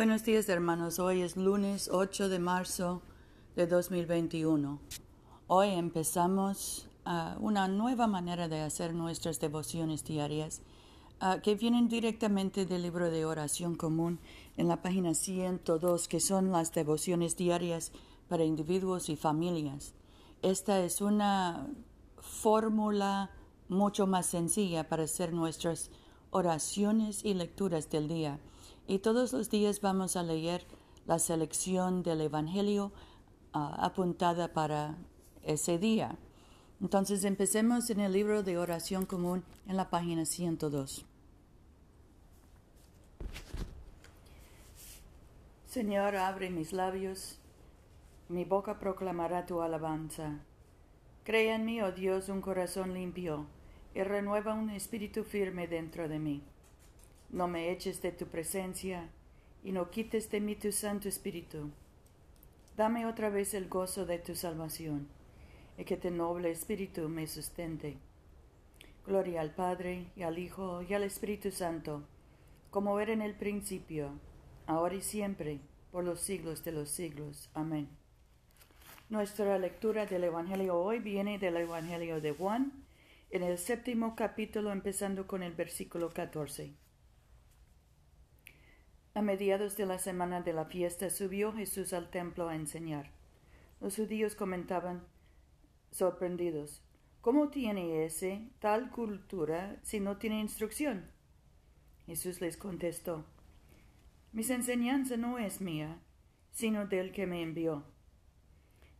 Buenos días hermanos, hoy es lunes 8 de marzo de 2021. Hoy empezamos uh, una nueva manera de hacer nuestras devociones diarias uh, que vienen directamente del libro de oración común en la página 102 que son las devociones diarias para individuos y familias. Esta es una fórmula mucho más sencilla para hacer nuestras oraciones y lecturas del día y todos los días vamos a leer la selección del Evangelio ah, apuntada para ese día. Entonces empecemos en el libro de oración común en la página 102. Señor, abre mis labios, mi boca proclamará tu alabanza. Crea en mí, oh Dios, un corazón limpio, y renueva un espíritu firme dentro de mí. No me eches de tu presencia y no quites de mí tu Santo Espíritu. Dame otra vez el gozo de tu salvación y que tu noble Espíritu me sustente. Gloria al Padre y al Hijo y al Espíritu Santo, como era en el principio, ahora y siempre, por los siglos de los siglos. Amén. Nuestra lectura del Evangelio hoy viene del Evangelio de Juan, en el séptimo capítulo, empezando con el versículo 14. A mediados de la semana de la fiesta subió Jesús al templo a enseñar. Los judíos comentaban, sorprendidos, ¿cómo tiene ese tal cultura si no tiene instrucción? Jesús les contestó, Mis enseñanza no es mía, sino del que me envió.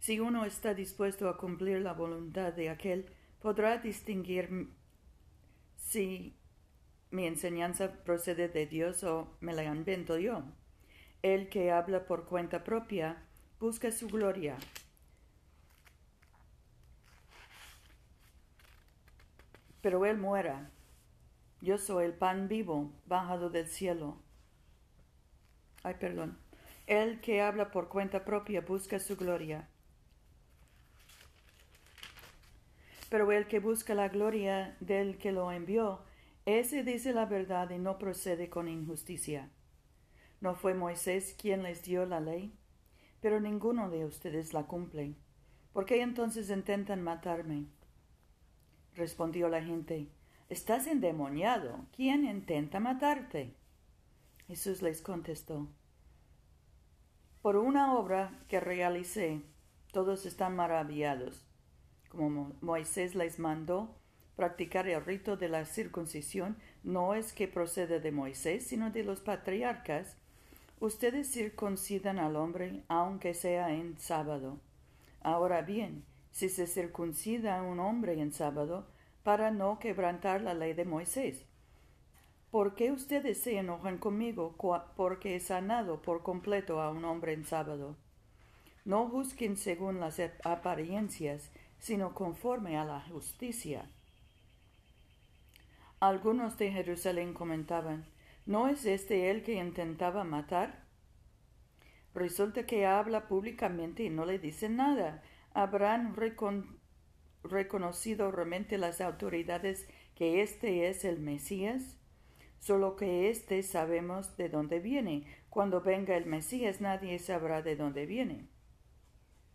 Si uno está dispuesto a cumplir la voluntad de aquel, podrá distinguir si mi enseñanza procede de Dios o me la invento yo. El que habla por cuenta propia busca su gloria. Pero él muera. Yo soy el pan vivo bajado del cielo. Ay, perdón. El que habla por cuenta propia busca su gloria. Pero el que busca la gloria del que lo envió, ese dice la verdad y no procede con injusticia. ¿No fue Moisés quien les dio la ley? Pero ninguno de ustedes la cumple. ¿Por qué entonces intentan matarme? Respondió la gente, Estás endemoniado. ¿Quién intenta matarte? Jesús les contestó, Por una obra que realicé, todos están maravillados. Como Moisés les mandó, practicar el rito de la circuncisión no es que procede de Moisés, sino de los patriarcas, ustedes circuncidan al hombre aunque sea en sábado. Ahora bien, si se circuncida a un hombre en sábado, para no quebrantar la ley de Moisés. ¿Por qué ustedes se enojan conmigo porque he sanado por completo a un hombre en sábado? No juzguen según las apariencias, sino conforme a la justicia. Algunos de Jerusalén comentaban, ¿no es este el que intentaba matar? Resulta que habla públicamente y no le dice nada. ¿Habrán reconocido realmente las autoridades que este es el Mesías? Solo que éste sabemos de dónde viene. Cuando venga el Mesías nadie sabrá de dónde viene.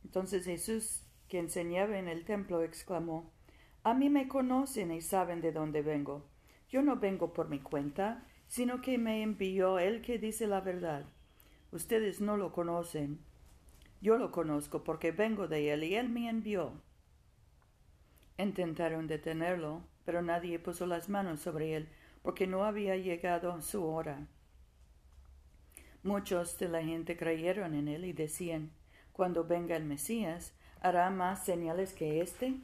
Entonces Jesús, que enseñaba en el templo, exclamó, A mí me conocen y saben de dónde vengo. Yo no vengo por mi cuenta, sino que me envió el que dice la verdad. Ustedes no lo conocen. Yo lo conozco porque vengo de él y él me envió. Intentaron detenerlo, pero nadie puso las manos sobre él porque no había llegado su hora. Muchos de la gente creyeron en él y decían, cuando venga el Mesías, ¿hará más señales que éste?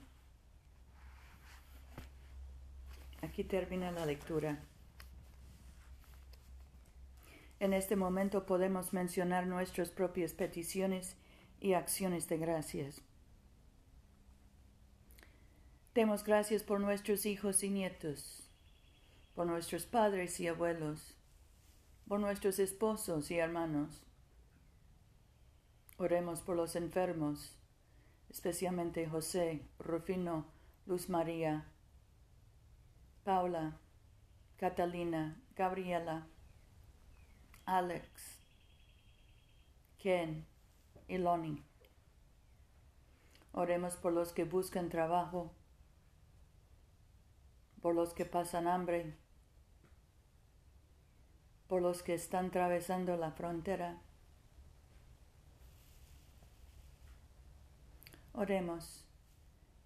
Aquí termina la lectura. En este momento podemos mencionar nuestras propias peticiones y acciones de gracias. Demos gracias por nuestros hijos y nietos, por nuestros padres y abuelos, por nuestros esposos y hermanos. Oremos por los enfermos, especialmente José, Rufino, Luz María, Paula, Catalina, Gabriela, Alex, Ken y Lonnie. Oremos por los que buscan trabajo, por los que pasan hambre, por los que están atravesando la frontera. Oremos.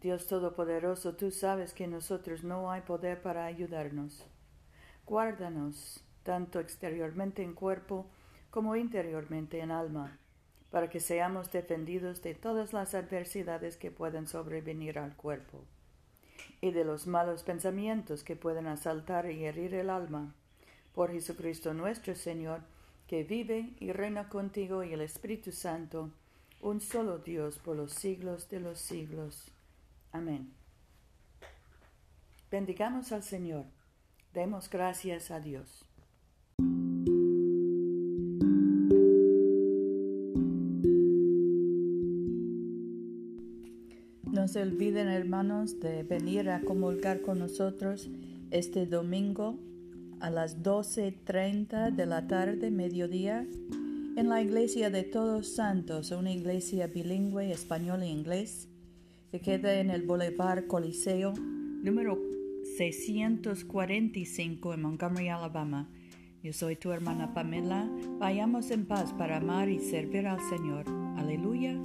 Dios Todopoderoso, tú sabes que en nosotros no hay poder para ayudarnos. Guárdanos, tanto exteriormente en cuerpo como interiormente en alma, para que seamos defendidos de todas las adversidades que pueden sobrevenir al cuerpo, y de los malos pensamientos que pueden asaltar y herir el alma. Por Jesucristo nuestro Señor, que vive y reina contigo y el Espíritu Santo, un solo Dios por los siglos de los siglos. Amén. Bendigamos al Señor. Demos gracias a Dios. No se olviden, hermanos, de venir a comulgar con nosotros este domingo a las 12.30 de la tarde, mediodía, en la iglesia de Todos Santos, una iglesia bilingüe español e inglés que queda en el Boulevard Coliseo, número 645 en Montgomery, Alabama. Yo soy tu hermana Pamela. Vayamos en paz para amar y servir al Señor. Aleluya.